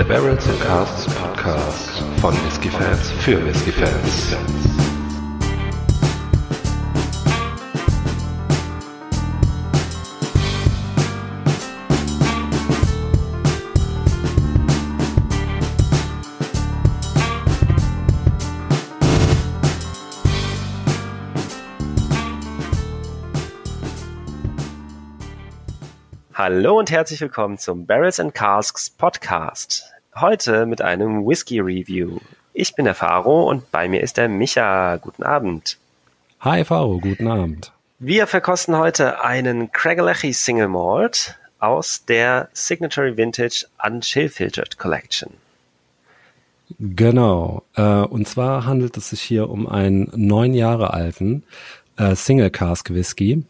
Der Barrels and Casts Podcast von Whisky-Fans für Whisky-Fans. Hallo und herzlich willkommen zum Barrels and Casks Podcast. Heute mit einem Whisky Review. Ich bin der Faro und bei mir ist der Micha. Guten Abend. Hi Faro, guten Abend. Wir verkosten heute einen Craiglechie Single Malt aus der Signatory Vintage Unchill Filtered Collection. Genau. Äh, und zwar handelt es sich hier um einen neun Jahre alten äh, Single Cask Whisky.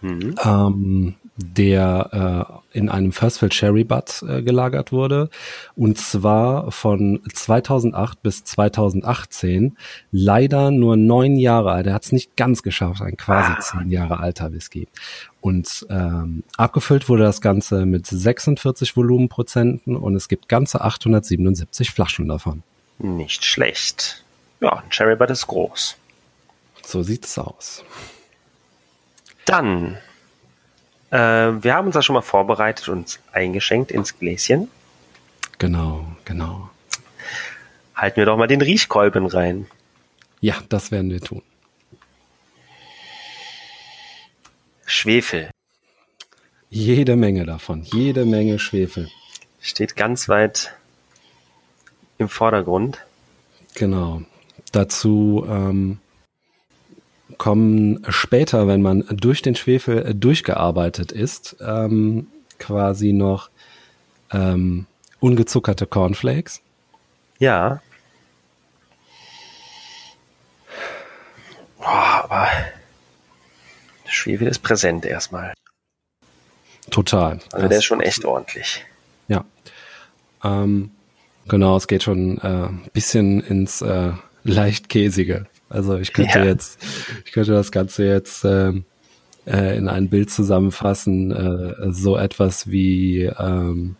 Mhm. Ähm, der äh, in einem First Fill Cherry Butt äh, gelagert wurde und zwar von 2008 bis 2018 leider nur neun Jahre alt. Er hat es nicht ganz geschafft, ein quasi ah. zehn Jahre alter Whisky. Und ähm, abgefüllt wurde das Ganze mit 46 Volumenprozenten und es gibt ganze 877 Flaschen davon. Nicht schlecht. Ja, ein Cherry Butt ist groß. So sieht es aus. Dann äh, wir haben uns da schon mal vorbereitet und eingeschenkt ins Gläschen. Genau, genau. Halten wir doch mal den Riechkolben rein. Ja, das werden wir tun. Schwefel. Jede Menge davon, jede Menge Schwefel. Steht ganz weit im Vordergrund. Genau. Dazu ähm, kommen später, wenn man durch den Schwefel durchgearbeitet ist, ähm, quasi noch ähm, ungezuckerte Cornflakes. Ja. Boah, aber Schwefel ist präsent erstmal. Total. Also der ist schon echt ordentlich. Ja. Ähm, genau, es geht schon ein äh, bisschen ins äh, leicht käsige. Also ich könnte ja. jetzt, ich könnte das Ganze jetzt ähm, äh, in ein Bild zusammenfassen, äh, so etwas wie ähm,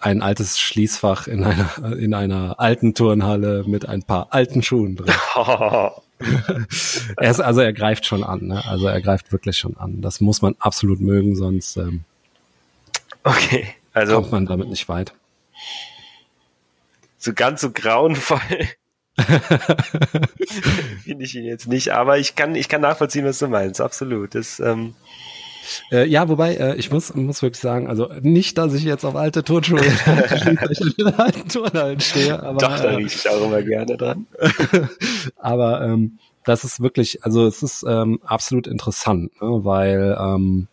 ein altes Schließfach in einer in einer alten Turnhalle mit ein paar alten Schuhen drin. er ist, also er greift schon an, ne? also er greift wirklich schon an. Das muss man absolut mögen, sonst ähm, okay, also kommt man damit nicht weit. So ganz so grauenvoll Finde ich ihn jetzt nicht, aber ich kann, ich kann nachvollziehen, was du meinst, absolut. Das, ähm äh, ja, wobei, äh, ich muss, muss wirklich sagen, also nicht, dass ich jetzt auf alte Turnschuhe alten Turnhallen stehe, aber. Doch, da äh, rieche ich auch immer gerne dran. aber ähm, das ist wirklich, also es ist ähm, absolut interessant, ne, weil ähm,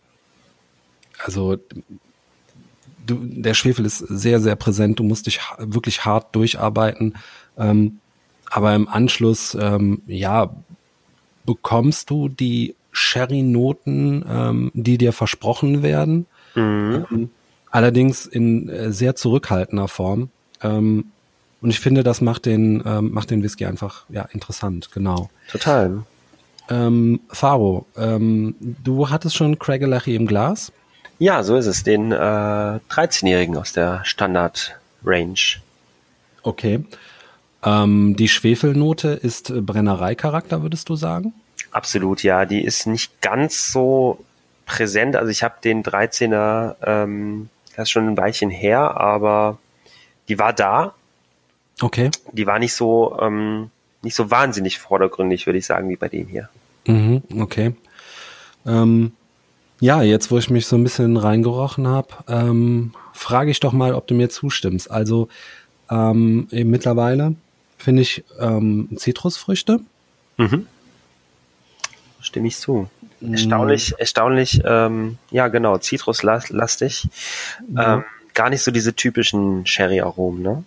also du, der Schwefel ist sehr, sehr präsent, du musst dich wirklich hart durcharbeiten. Ähm, aber im Anschluss, ähm, ja, bekommst du die Sherry-Noten, ähm, die dir versprochen werden. Mhm. Ähm, allerdings in äh, sehr zurückhaltender Form. Ähm, und ich finde, das macht den, ähm, macht den Whisky einfach ja interessant, genau. Total. Ähm, Faro, ähm, du hattest schon Craigelachie im Glas? Ja, so ist es. Den äh, 13-Jährigen aus der Standard-Range. Okay. Ähm, die Schwefelnote ist Brennereicharakter, würdest du sagen? Absolut, ja. Die ist nicht ganz so präsent. Also ich habe den 13er, ähm, das ist schon ein Weilchen her, aber die war da. Okay. Die war nicht so, ähm, nicht so wahnsinnig vordergründig, würde ich sagen, wie bei dem hier. Mhm, okay. Ähm, ja, jetzt wo ich mich so ein bisschen reingerochen habe, ähm, frage ich doch mal, ob du mir zustimmst. Also ähm, eben mittlerweile finde ich ähm, Zitrusfrüchte. Mhm. Stimme ich zu. Mm. Erstaunlich, erstaunlich, ähm, ja genau, zitruslastig. Ja. Ähm, gar nicht so diese typischen Sherry-Aromen, ne?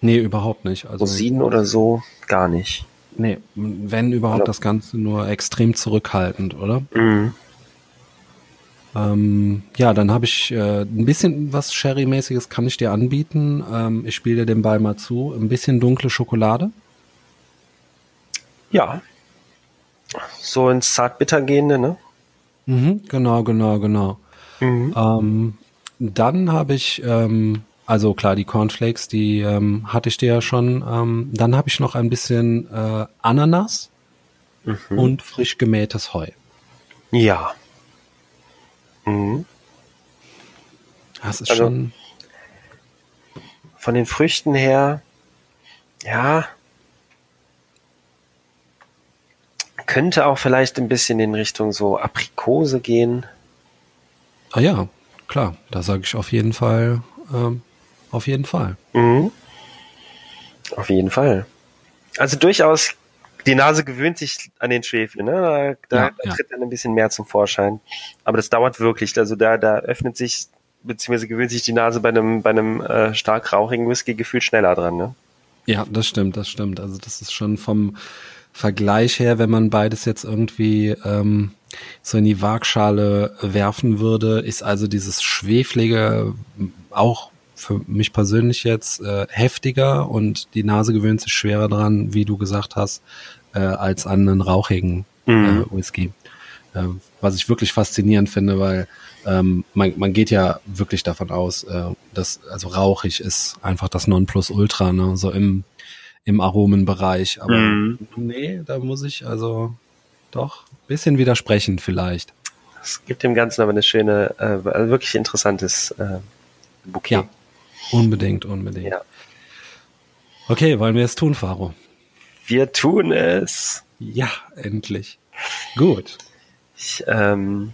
Nee, überhaupt nicht. Also, Rosinen oder so, gar nicht. Nee, wenn überhaupt also, das Ganze nur extrem zurückhaltend, oder? Mhm. Ähm, ja, dann habe ich äh, ein bisschen was Sherry-mäßiges kann ich dir anbieten. Ähm, ich spiele dir den Ball mal zu. Ein bisschen dunkle Schokolade. Ja. So ins Zartbitter gehende, ne? Mhm, genau, genau, genau. Mhm. Ähm, dann habe ich ähm, Also klar, die Cornflakes, die ähm, hatte ich dir ja schon. Ähm, dann habe ich noch ein bisschen äh, Ananas Mhm. und frisch gemähtes Heu. Ja. Mhm. Das ist Also- schon. Von den Früchten her, ja, könnte auch vielleicht ein bisschen in Richtung so Aprikose gehen. Ah ja, klar, da sage ich auf jeden Fall, ähm, auf jeden Fall. Mhm. Auf jeden Fall. Also durchaus, die Nase gewöhnt sich an den Schwefel, ne? Da, Ja, da ja. tritt dann ein bisschen mehr zum Vorschein. Aber das dauert wirklich. Also da, da öffnet sich, beziehungsweise gewöhnt sich die Nase bei einem, bei einem äh, stark rauchigen Whisky gefühlt schneller dran, ne? Ja, das stimmt, das stimmt. Also das ist schon vom Vergleich her, wenn man beides jetzt irgendwie ähm, so in die Waagschale werfen würde, ist also dieses Schweflige auch für mich persönlich jetzt äh, heftiger und die Nase gewöhnt sich schwerer dran, wie du gesagt hast, äh, als an einen rauchigen Mhm. äh, Whisky. Äh, was ich wirklich faszinierend finde, weil ähm, man, man geht ja wirklich davon aus, äh, dass also rauchig ist einfach das Nonplusultra, ne? so im, im Aromenbereich. Aber Mhm. nee, da muss ich also doch ein bisschen widersprechen vielleicht. Es gibt dem Ganzen aber eine schöne, äh, also wirklich interessantes äh, Bouquet. Ja, unbedingt, unbedingt. Ja. Okay, wollen wir es tun, Faro? Wir tun es. Ja, endlich. Gut. Ich, ähm,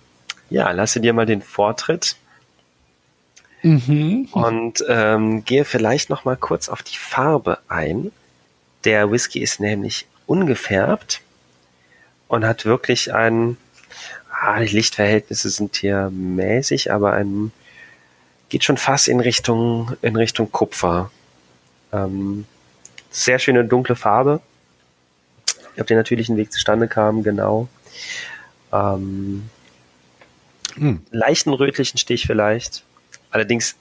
ja, lasse dir mal den Vortritt Mhm. und ähm, gehe vielleicht noch mal kurz auf die Farbe ein. Der Whisky ist nämlich ungefärbt und hat wirklich ein, ah, die Lichtverhältnisse sind hier mäßig, aber ein, geht schon fast in Richtung, in Richtung Kupfer. Ähm, sehr schöne dunkle Farbe. Auf den natürlichen Weg zustande kam, genau. Ähm, Hm. leichten rötlichen Stich vielleicht. Allerdings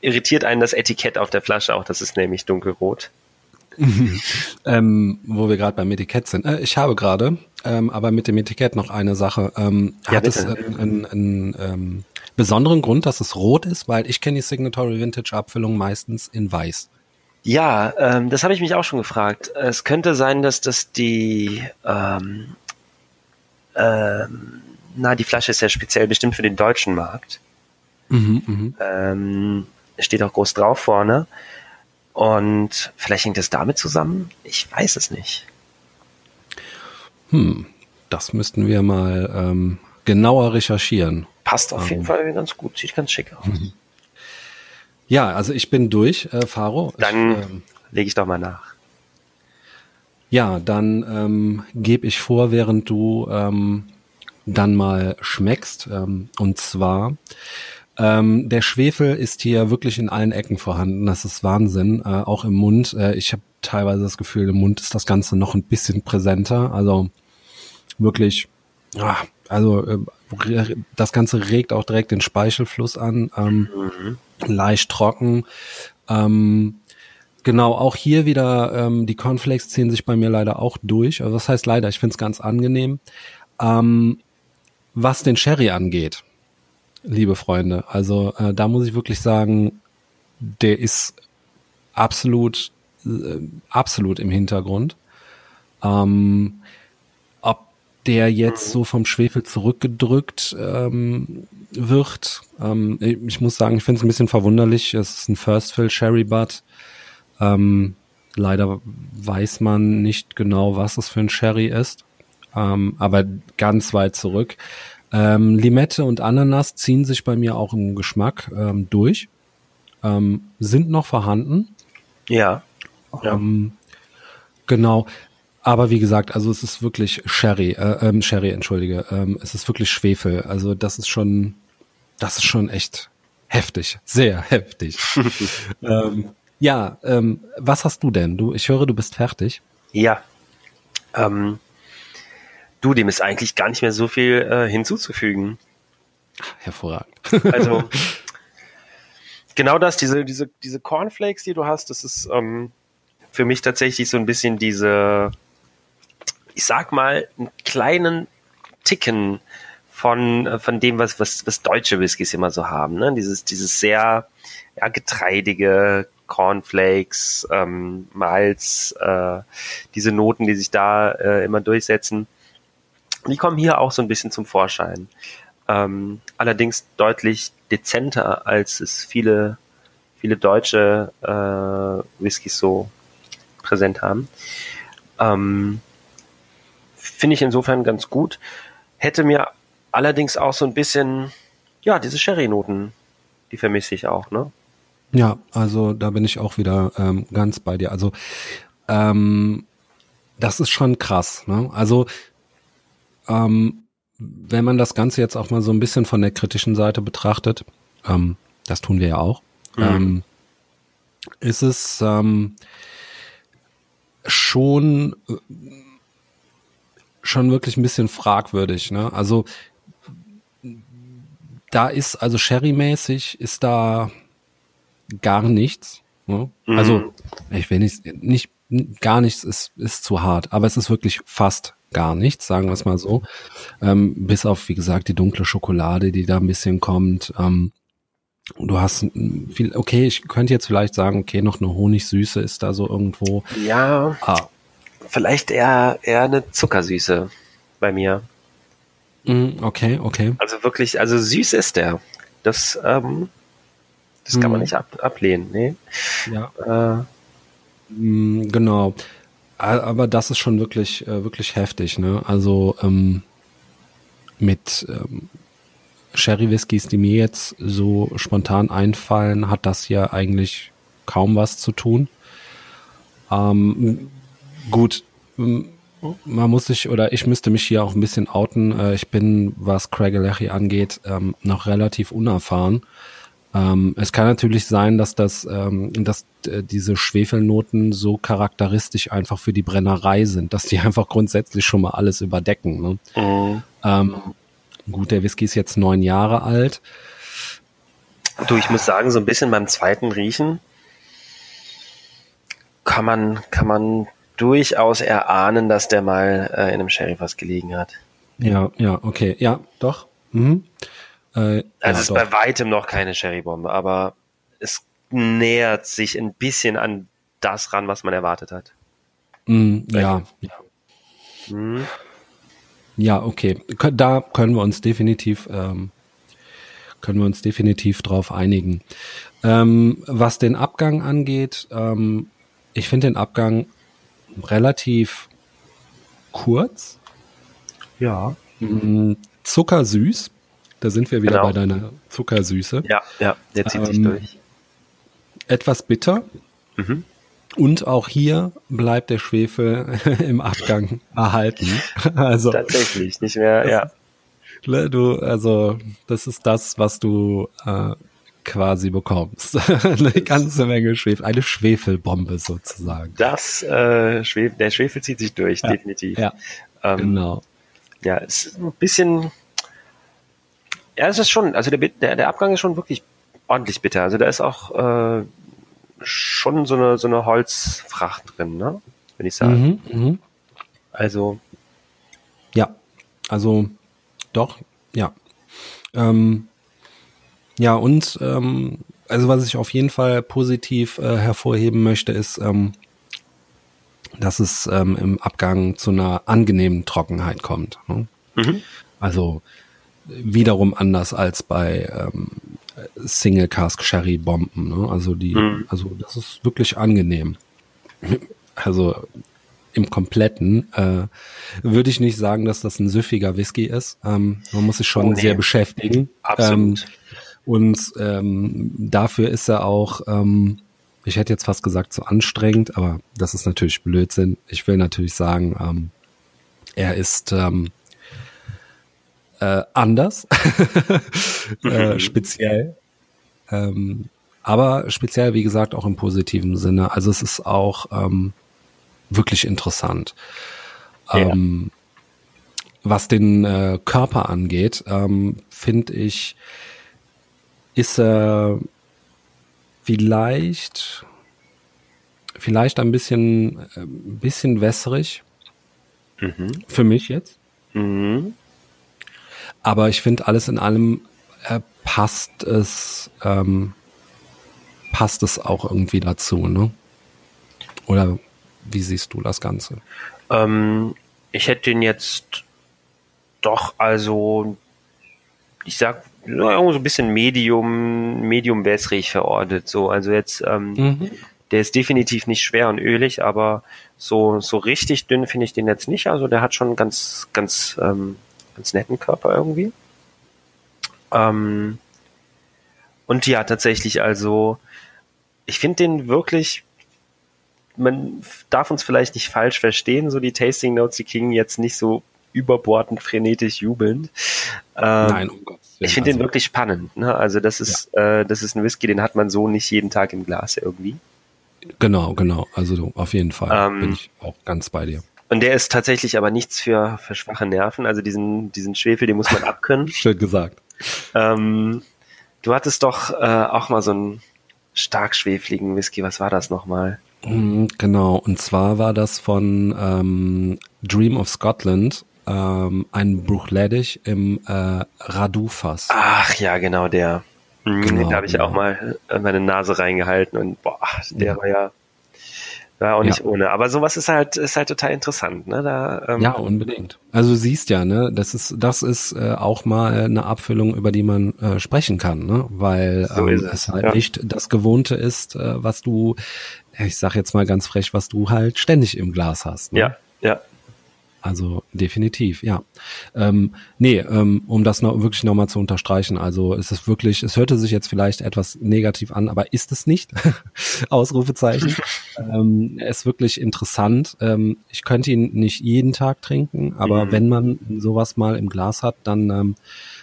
irritiert einen das Etikett auf der Flasche auch, das ist nämlich dunkelrot. Ähm, wo wir gerade beim Etikett sind. Äh, ich habe gerade, ähm, aber mit dem Etikett noch eine Sache. Ähm, Ja, hat es bitte. einen, einen, einen ähm, besonderen Grund, dass es rot ist? Weil ich kenne die Signatory Vintage Abfüllung meistens in weiß. Ja, ähm, das habe ich mich auch schon gefragt. Es könnte sein, dass das die, ähm, ähm, na, die Flasche ist ja speziell bestimmt für den deutschen Markt. Mhm, mhm. Ähm, steht auch groß drauf vorne. Und vielleicht hängt es damit zusammen? Ich weiß es nicht. Hm, das müssten wir mal ähm, genauer recherchieren. Passt auf jeden Fall ganz gut, sieht ganz schick aus. Ja, also ich bin durch, äh, Faro. Dann Ich, ähm, lege ich doch mal nach. Ja, dann ähm, gebe ich vor, während du ähm, dann mal schmeckst. Ähm, und zwar, ähm, der Schwefel ist hier wirklich in allen Ecken vorhanden. Das ist Wahnsinn. Äh, auch im Mund. Äh, ich habe teilweise das Gefühl, im Mund ist das Ganze noch ein bisschen präsenter. Also wirklich, ah, also äh, das Ganze regt auch direkt den Speichelfluss an. Ähm, leicht trocken. Ähm, genau, auch hier wieder, ähm, die Cornflakes ziehen sich bei mir leider auch durch. Also das heißt leider, ich finde es ganz angenehm. Ähm, was den Sherry angeht, liebe Freunde, also äh, da muss ich wirklich sagen, der ist absolut, äh, absolut im Hintergrund. Ähm, der jetzt so vom Schwefel zurückgedrückt ähm, wird. Ähm, ich muss sagen, ich finde es ein bisschen verwunderlich. Es ist ein First Fill Sherry Butt. Ähm, leider weiß man nicht genau, was es für ein Sherry ist, ähm, aber ganz weit zurück. Ähm, Limette und Ananas ziehen sich bei mir auch im Geschmack ähm, durch, ähm, sind noch vorhanden. Ja. Ja. Ähm, genau. Aber wie gesagt, also es ist wirklich Sherry, äh, ähm, Sherry, entschuldige, ähm, es ist wirklich Schwefel. Also das ist schon, das ist schon echt heftig, sehr heftig. ähm, ja, ähm, was hast du denn? Du, ich höre, du bist fertig. Ja. Ähm, du, dem ist eigentlich gar nicht mehr so viel äh, hinzuzufügen. Hervorragend. Also genau das, diese, diese, diese Cornflakes, die du hast, das ist ähm, für mich tatsächlich so ein bisschen diese, ich sag mal, einen kleinen Ticken von, äh, von dem, was, was, was deutsche Whiskys immer so haben. Ne? Dieses, dieses sehr ja, getreidige Cornflakes, ähm, Malz, äh, diese Noten, die sich da äh, immer durchsetzen. Die kommen hier auch so ein bisschen zum Vorschein. Ähm, allerdings deutlich dezenter, als es viele, viele deutsche äh, Whiskys so präsent haben. Ähm, Finde ich insofern ganz gut. Hätte mir allerdings auch so ein bisschen, ja, diese Sherry-Noten, die vermisse ich auch, ne? Ja, also da bin ich auch wieder ähm, ganz bei dir. Also ähm, das ist schon krass. Ne? Also ähm, wenn man das Ganze jetzt auch mal so ein bisschen von der kritischen Seite betrachtet, ähm, das tun wir ja auch, mhm. ähm, ist es ähm, schon schon wirklich ein bisschen fragwürdig. Ne? Also da ist also Sherry-mäßig ist da gar nichts. Ne? Mhm. Also ich will nicht nicht gar nichts ist ist zu hart, aber es ist wirklich fast gar nichts, sagen wir es mal so. Ähm, bis auf wie gesagt die dunkle Schokolade, die da ein bisschen kommt. Ähm, du hast viel, okay, ich könnte jetzt vielleicht sagen, okay, noch eine Honigsüße ist da so irgendwo. Ja. Ah. Vielleicht eher, eher eine Zuckersüße bei mir. Mm, okay, okay. Also wirklich, also süß ist der. Das, ähm, das kann man mm. nicht ab, ablehnen, nee. Ja. Äh, mm, genau. Aber das ist schon wirklich, äh, wirklich heftig, ne? Also ähm, mit ähm, Sherry Whiskys, die mir jetzt so spontan einfallen, hat das ja eigentlich kaum was zu tun. Ähm, gut, man muss sich oder ich müsste mich hier auch ein bisschen outen. Äh, ich bin, was Craig Alechi angeht, ähm, noch relativ unerfahren. Ähm, es kann natürlich sein, dass das, ähm, dass äh, diese Schwefelnoten so charakteristisch einfach für die Brennerei sind, dass die einfach grundsätzlich schon mal alles überdecken. Ne? Mhm. Ähm, gut, der Whisky ist jetzt neun Jahre alt. Du, ich muss sagen, so ein bisschen beim zweiten Riechen kann man, kann man durchaus erahnen, dass der mal äh, in einem Sherry-Fass gelegen hat. Ja, ja, okay, ja, doch. Mhm. Äh, also ja, es ist doch. bei weitem noch keine Sherry-Bombe, aber es nähert sich ein bisschen an das ran, was man erwartet hat. Mhm, ja, ja. Mhm. Ja, okay. Da können wir uns definitiv, ähm, können wir uns definitiv drauf einigen. Ähm, was den Abgang angeht, ähm, ich finde den Abgang relativ kurz. Ja. Mm, zuckersüß. Da sind wir wieder genau. bei deiner Zuckersüße. Ja, ja, der zieht ähm, sich durch. Etwas bitter. Mhm. Und auch hier bleibt der Schwefel im Abgang erhalten. Also tatsächlich nicht mehr. Ja. Ne, du, also das ist das, was du äh, quasi bekommst. Eine ganze Menge Schwefel, eine Schwefelbombe sozusagen. Das, äh, Schwefel, der Schwefel zieht sich durch, ja, definitiv. Ja, ähm, genau. Ja, es ist ein bisschen, ja, es ist schon, also der, der, der Abgang ist schon wirklich ordentlich bitter. Also da ist auch äh, schon so eine, so eine Holzfracht drin, ne? Wenn ich sagen. Mhm, mh. Also. Ja, also doch, ja. Ähm, ja, und ähm, also was ich auf jeden Fall positiv äh, hervorheben möchte, ist, ähm, dass es ähm, im Abgang zu einer angenehmen Trockenheit kommt. Ne? Mhm. Also wiederum anders als bei ähm, Single Cask Sherry Bomben. Ne? Also die, mhm. also das ist wirklich angenehm. Also im Kompletten äh, würde ich nicht sagen, dass das ein süffiger Whisky ist. Ähm, man muss sich schon oh, nee. sehr beschäftigen. Absolut. Ähm, und ähm, dafür ist er auch, ähm, ich hätte jetzt fast gesagt, zu anstrengend, aber das ist natürlich Blödsinn. Ich will natürlich sagen, ähm, er ist ähm, äh, anders, äh, speziell. Ähm, aber speziell, wie gesagt, auch im positiven Sinne. Also es ist auch ähm, wirklich interessant. Ja. Ähm, was den äh, Körper angeht, ähm, finde ich, ist er vielleicht, vielleicht ein bisschen, ein äh, bisschen wässrig. Mhm. Für mich jetzt. Mhm. aber ich finde, alles in allem äh, passt es, ähm, passt es auch irgendwie dazu, ne? Oder wie siehst du das Ganze? Ähm, ich hätte den jetzt doch, also, ich sag, so ein bisschen Medium, Medium wässrig verortet. So, also jetzt, ähm, mhm. der ist definitiv nicht schwer und ölig, aber so, so richtig dünn finde ich den jetzt nicht. Also der hat schon ganz, ganz, ähm, ganz netten Körper irgendwie. Ähm, und ja, tatsächlich, also, ich finde den wirklich man darf uns vielleicht nicht falsch verstehen, so die Tasting Notes, die klingen jetzt nicht so überbordend frenetisch jubelnd. Ähm, Nein, um Gottes Willen. Ich finde also, den wirklich spannend. Ne? Also das ist, ja. äh, das ist ein Whisky, den hat man so nicht jeden Tag im Glas irgendwie. Genau, genau. Also auf jeden Fall ähm, bin ich auch ganz bei dir. Und der ist tatsächlich aber nichts für, für schwache Nerven. Also diesen, diesen Schwefel, den muss man abkönnen. Schön gesagt. Ähm, du hattest doch äh, auch mal so einen stark schwefligen Whisky. Was war das nochmal? Mhm, genau, und zwar war das von ähm, Dream of Scotland, ähm, ein Bruchleddich im äh, Radu-Fass. Ach ja, genau der. Mhm, genau, da habe ich genau. auch mal meine Nase reingehalten und boah, der ja. war ja war auch nicht ja. ohne. Aber sowas ist halt, ist halt total interessant, ne? Da, ähm, ja, unbedingt. Also du siehst ja, ne, das ist, das ist äh, auch mal eine Abfüllung, über die man äh, sprechen kann, ne? Weil so ähm, es. es. halt ja. nicht das Gewohnte ist, äh, was du ich sag jetzt mal ganz frech, was du halt ständig im Glas hast. Ne? Ja, ja. Also definitiv, ja. Ähm, nee, ähm, um das noch wirklich nochmal zu unterstreichen, also es ist wirklich, es hörte sich jetzt vielleicht etwas negativ an, aber ist es nicht? Ausrufezeichen. ähm, er ist wirklich interessant. Ähm, ich könnte ihn nicht jeden Tag trinken, aber mhm. wenn man sowas mal im Glas hat, dann, ähm,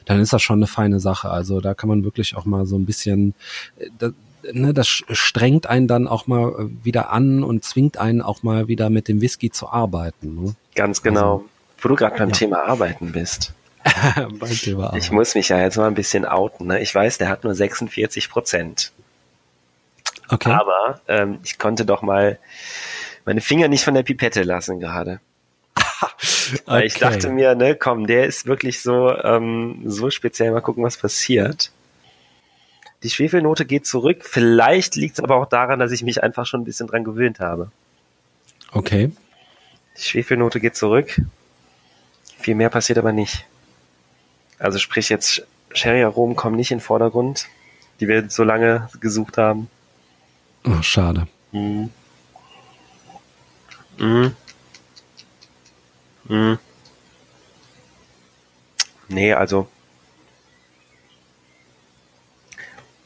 dann ist das schon eine feine Sache. Also da kann man wirklich auch mal so ein bisschen, äh, ne, das strengt einen dann auch mal äh, wieder an und zwingt einen auch mal wieder mit dem Whisky zu arbeiten. Ne? Ganz genau. Also, Wo du gerade beim ja. Thema Arbeiten bist. beim Thema Arbeiten. Ich muss mich ja jetzt mal ein bisschen outen. Ne? Ich weiß, der hat nur 46 Prozent. Okay. Aber ähm, ich konnte doch mal meine Finger nicht von der Pipette lassen gerade. okay. Ich dachte mir, ne, komm, der ist wirklich so, ähm, so speziell. Mal gucken, was passiert. Die Schwefelnote geht zurück. Vielleicht liegt es aber auch daran, dass ich mich einfach schon ein bisschen dran gewöhnt habe. Okay. Die Schwefelnote geht zurück. Viel mehr passiert aber nicht. Also sprich jetzt Sherry-Aromen kommen nicht in den Vordergrund, die wir so lange gesucht haben. Oh, schade. Mhm. Mhm. Mhm. Nee, also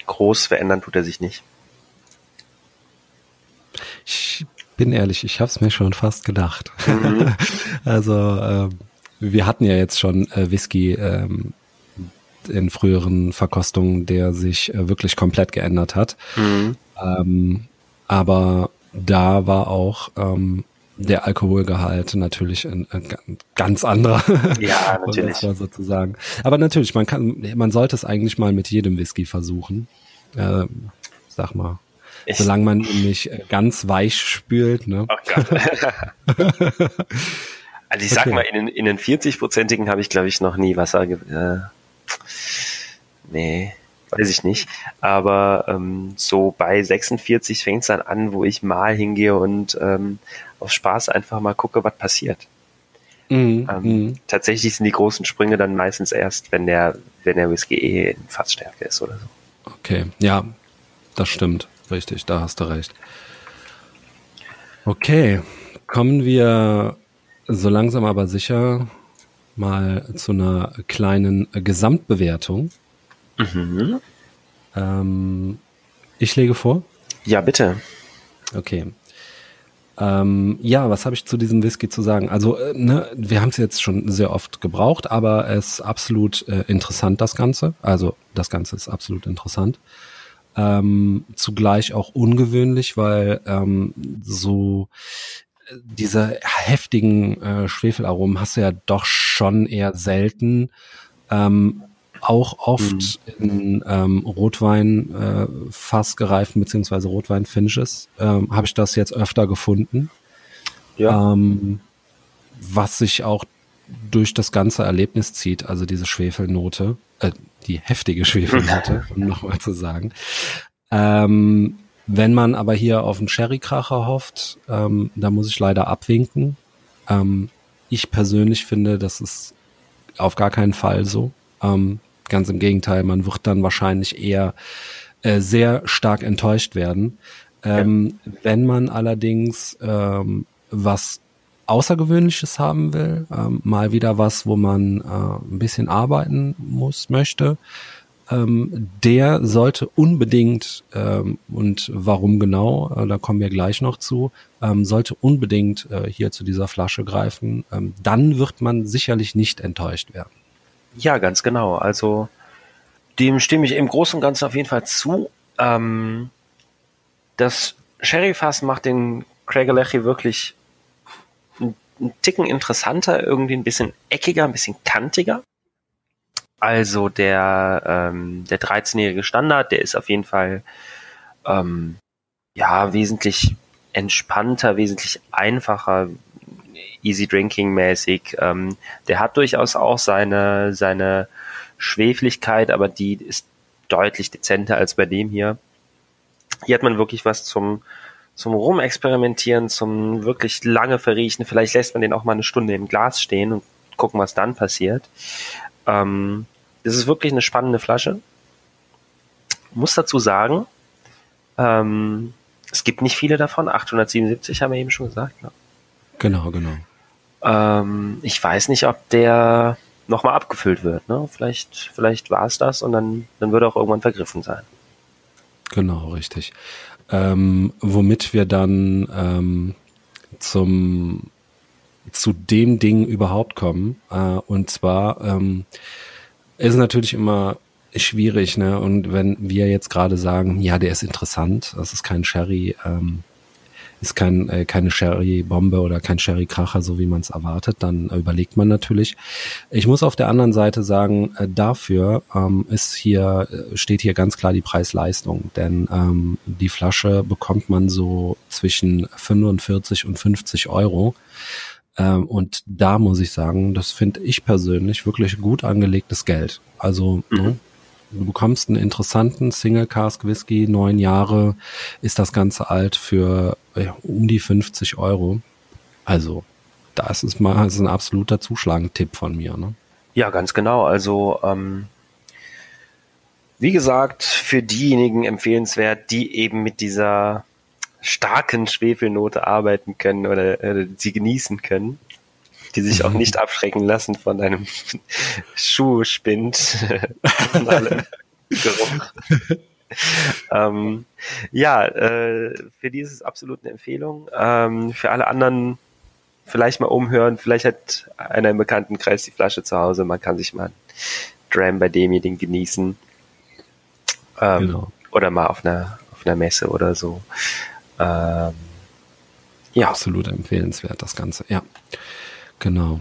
groß verändern tut er sich nicht. Ich bin ehrlich, ich habe es mir schon fast gedacht. Mhm. also ähm, wir hatten ja jetzt schon äh, Whisky ähm, in früheren Verkostungen, der sich äh, wirklich komplett geändert hat. Mhm. Ähm, aber da war auch ähm, der Alkoholgehalt natürlich ein, ein ganz anderer. Ja, natürlich. sozusagen. Aber natürlich, man kann, man sollte es eigentlich mal mit jedem Whisky versuchen. Äh, sag mal. Ich solange man ihn nicht äh, ganz weich spült, ne? Ach Gott. also ich sag okay. mal, in, in den 40-prozentigen habe ich, glaube ich, noch nie Wasser. Äh, nee weiß ich nicht. Aber ähm, so bei 46 fängt es dann an, wo ich mal hingehe und ähm, auf Spaß einfach mal gucke, was passiert. Mhm, ähm, mhm. Tatsächlich sind die großen Sprünge dann meistens erst, wenn der, wenn der Whisky eh in Fassstärke ist oder so. Okay, ja, das stimmt. Richtig, da hast du recht. Okay, kommen wir so langsam aber sicher mal zu einer kleinen Gesamtbewertung. Mhm. Ähm, ich lege vor. Ja, bitte. Okay. Ähm, ja, was habe ich zu diesem Whisky zu sagen? Also, äh, ne, wir haben es jetzt schon sehr oft gebraucht, aber es ist absolut äh, interessant, das Ganze. Also, das Ganze ist absolut interessant. Ähm, zugleich auch ungewöhnlich, weil ähm, so äh, diese heftigen äh, Schwefelaromen hast du ja doch schon eher selten. Ähm, auch oft mhm. in ähm, Rotwein äh, fast gereiften beziehungsweise Rotwein Finishes ähm, habe ich das jetzt öfter gefunden. Ja. Ähm, was sich auch durch das ganze Erlebnis zieht, also diese Schwefelnote, äh, die heftige Schwefelnote, um nochmal zu sagen. Ähm, wenn man aber hier auf einen Sherry-Kracher hofft, ähm, da muss ich leider abwinken. Ähm, ich persönlich finde, das ist auf gar keinen Fall so. Ähm, ganz im Gegenteil, man wird dann wahrscheinlich eher äh, sehr stark enttäuscht werden. Ähm, ja. Wenn man allerdings ähm, was Außergewöhnliches haben will, ähm, mal wieder was, wo man äh, ein bisschen arbeiten muss, möchte, ähm, der sollte unbedingt, ähm, und warum genau, äh, da kommen wir gleich noch zu, ähm, sollte unbedingt äh, hier zu dieser Flasche greifen. Ähm, dann wird man sicherlich nicht enttäuscht werden. Ja, ganz genau. Also dem stimme ich im Großen und Ganzen auf jeden Fall zu. Ähm, das Sherry-Fass macht den Craig wirklich ein Ticken interessanter, irgendwie ein bisschen eckiger, ein bisschen kantiger. Also der, ähm, der 13-jährige Standard, der ist auf jeden Fall ähm, ja wesentlich entspannter, wesentlich einfacher, easy drinking mäßig. Ähm, der hat durchaus auch seine, seine Schwefligkeit, aber die ist deutlich dezenter als bei dem hier. Hier hat man wirklich was zum, zum Rumexperimentieren, zum wirklich lange verriechen. Vielleicht lässt man den auch mal eine Stunde im Glas stehen und gucken, was dann passiert. Ähm, es ist wirklich eine spannende Flasche. Muss dazu sagen, ähm, es gibt nicht viele davon. 877 haben wir eben schon gesagt. Ne? Genau, genau. Ähm, ich weiß nicht, ob der nochmal abgefüllt wird. Ne? Vielleicht, vielleicht war es das und dann, dann würde auch irgendwann vergriffen sein. Genau, richtig. Ähm, womit wir dann ähm, zum zu dem Ding überhaupt kommen. Äh, und zwar ähm, ist natürlich immer schwierig, ne? Und wenn wir jetzt gerade sagen, ja, der ist interessant, das ist kein Sherry, ähm, ist kein, äh, keine Sherry-Bombe oder kein Sherry-Kracher, so wie man es erwartet, dann äh, überlegt man natürlich. Ich muss auf der anderen Seite sagen, äh, dafür ähm, ist hier, äh, steht hier ganz klar die Preis-Leistung, denn ähm, die Flasche bekommt man so zwischen 45 und 50 Euro. Ähm, und da muss ich sagen, das finde ich persönlich wirklich gut angelegtes Geld. Also mhm. Du bekommst einen interessanten Single Cask Whisky, neun Jahre ist das Ganze alt für ja, um die 50 Euro. Also das ist mal das ist ein absoluter Zuschlagentipp von mir. Ne? Ja, ganz genau. Also ähm, wie gesagt, für diejenigen empfehlenswert, die eben mit dieser starken Schwefelnote arbeiten können oder, oder sie genießen können, die sich auch nicht abschrecken lassen von einem Schuhspind. Geruch. ähm, ja, äh, für die ist es absolut eine Empfehlung. Ähm, für alle anderen vielleicht mal umhören. Vielleicht hat einer im Bekanntenkreis die Flasche zu Hause. Man kann sich mal Dram bei demjenigen genießen. Ähm, genau. Oder mal auf einer, auf einer Messe oder so. Ähm, ja. Absolut empfehlenswert, das Ganze, ja. Genau.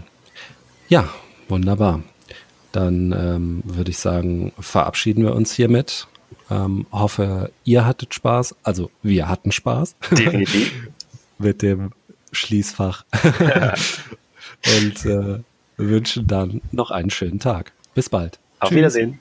Ja, wunderbar. Dann ähm, würde ich sagen, verabschieden wir uns hiermit. Ähm, hoffe, ihr hattet Spaß. Also wir hatten Spaß. Definitiv. Mit dem Schließfach. Und äh, wünschen dann noch einen schönen Tag. Bis bald. Auf Tschüss. Wiedersehen.